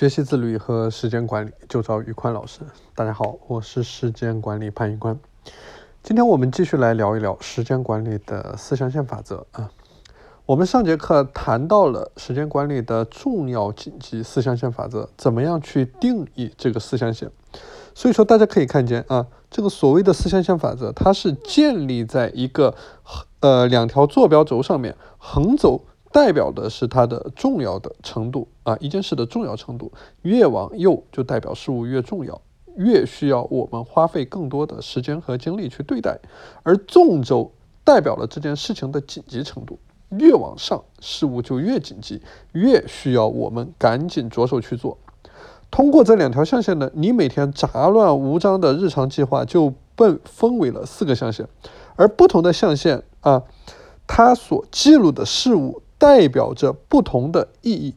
学习自律和时间管理就找宇宽老师。大家好，我是时间管理潘宇宽。今天我们继续来聊一聊时间管理的四象限法则啊。我们上节课谈到了时间管理的重要紧急四象限法则，怎么样去定义这个四象限？所以说大家可以看见啊，这个所谓的四象限法则，它是建立在一个呃两条坐标轴上面，横轴。代表的是它的重要的程度啊，一件事的重要程度，越往右就代表事物越重要，越需要我们花费更多的时间和精力去对待，而纵轴代表了这件事情的紧急程度，越往上事物就越紧急，越需要我们赶紧着手去做。通过这两条象限呢，你每天杂乱无章的日常计划就被分为了四个象限，而不同的象限啊，它所记录的事物。代表着不同的意义。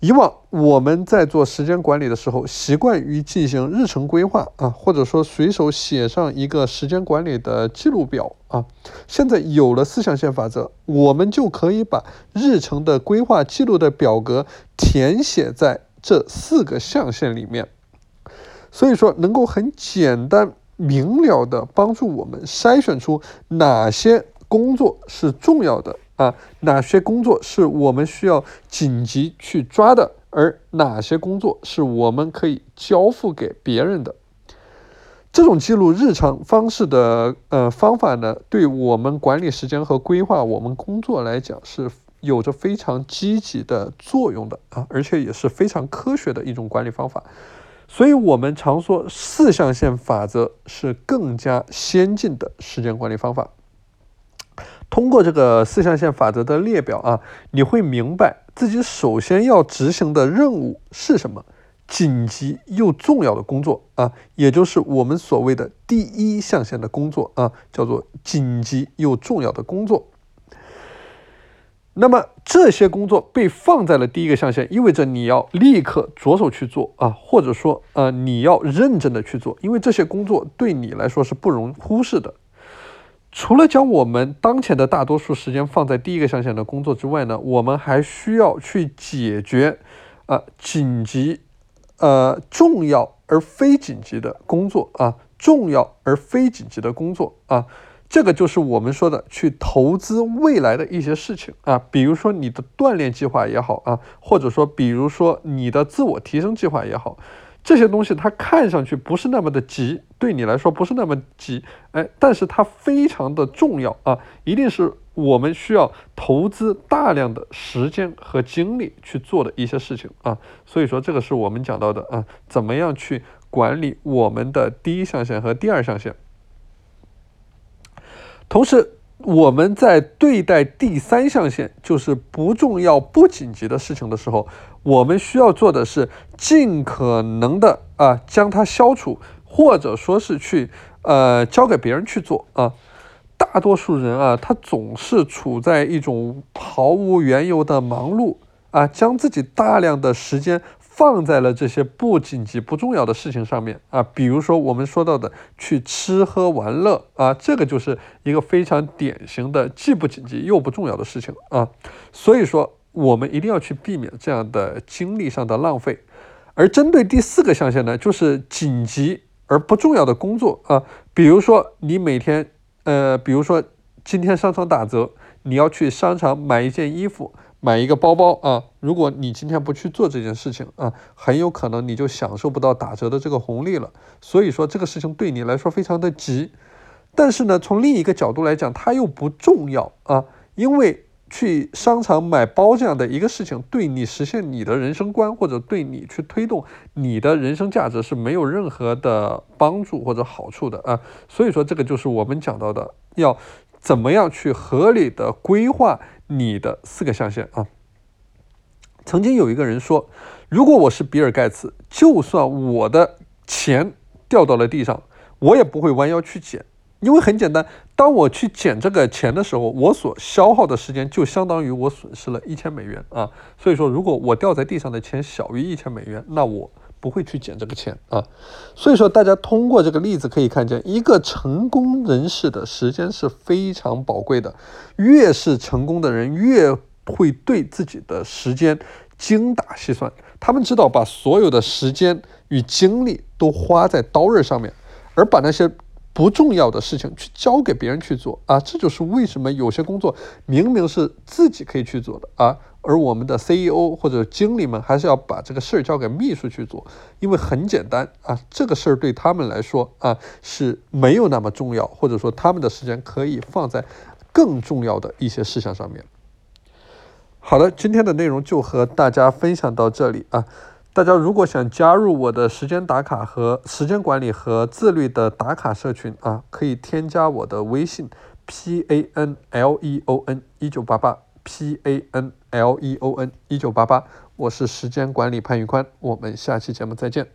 以往我们在做时间管理的时候，习惯于进行日程规划啊，或者说随手写上一个时间管理的记录表啊。现在有了四象限法则，我们就可以把日程的规划记录的表格填写在这四个象限里面，所以说能够很简单明了的帮助我们筛选出哪些工作是重要的。啊，哪些工作是我们需要紧急去抓的，而哪些工作是我们可以交付给别人的？这种记录日常方式的呃方法呢，对我们管理时间和规划我们工作来讲是有着非常积极的作用的啊，而且也是非常科学的一种管理方法。所以，我们常说四象限法则是更加先进的时间管理方法。通过这个四象限法则的列表啊，你会明白自己首先要执行的任务是什么，紧急又重要的工作啊，也就是我们所谓的第一象限的工作啊，叫做紧急又重要的工作。那么这些工作被放在了第一个象限，意味着你要立刻着手去做啊，或者说呃你要认真的去做，因为这些工作对你来说是不容忽视的。除了将我们当前的大多数时间放在第一个象限的工作之外呢，我们还需要去解决，呃，紧急、呃，重要而非紧急的工作啊，重要而非紧急的工作啊，这个就是我们说的去投资未来的一些事情啊，比如说你的锻炼计划也好啊，或者说比如说你的自我提升计划也好。这些东西它看上去不是那么的急，对你来说不是那么急，哎，但是它非常的重要啊，一定是我们需要投资大量的时间和精力去做的一些事情啊，所以说这个是我们讲到的啊，怎么样去管理我们的第一象限和第二象限，同时。我们在对待第三象限，就是不重要、不紧急的事情的时候，我们需要做的是尽可能的啊将它消除，或者说是去呃交给别人去做啊。大多数人啊，他总是处在一种毫无缘由的忙碌啊，将自己大量的时间。放在了这些不紧急、不重要的事情上面啊，比如说我们说到的去吃喝玩乐啊，这个就是一个非常典型的既不紧急又不重要的事情啊。所以说，我们一定要去避免这样的精力上的浪费。而针对第四个象限呢，就是紧急而不重要的工作啊，比如说你每天，呃，比如说今天商场打折，你要去商场买一件衣服。买一个包包啊！如果你今天不去做这件事情啊，很有可能你就享受不到打折的这个红利了。所以说这个事情对你来说非常的急，但是呢，从另一个角度来讲，它又不重要啊，因为去商场买包这样的一个事情，对你实现你的人生观或者对你去推动你的人生价值是没有任何的帮助或者好处的啊。所以说这个就是我们讲到的，要怎么样去合理的规划。你的四个象限啊，曾经有一个人说，如果我是比尔盖茨，就算我的钱掉到了地上，我也不会弯腰去捡，因为很简单，当我去捡这个钱的时候，我所消耗的时间就相当于我损失了一千美元啊。所以说，如果我掉在地上的钱小于一千美元，那我。不会去捡这个钱啊，所以说大家通过这个例子可以看见，一个成功人士的时间是非常宝贵的，越是成功的人，越会对自己的时间精打细算，他们知道把所有的时间与精力都花在刀刃上面，而把那些不重要的事情去交给别人去做啊，这就是为什么有些工作明明是自己可以去做的啊，而我们的 CEO 或者经理们还是要把这个事儿交给秘书去做，因为很简单啊，这个事儿对他们来说啊是没有那么重要，或者说他们的时间可以放在更重要的一些事项上面。好的，今天的内容就和大家分享到这里啊。大家如果想加入我的时间打卡和时间管理和自律的打卡社群啊，可以添加我的微信 p a n l e o n 一九八八 p a n l e o n 一九八八，我是时间管理潘宇宽，我们下期节目再见。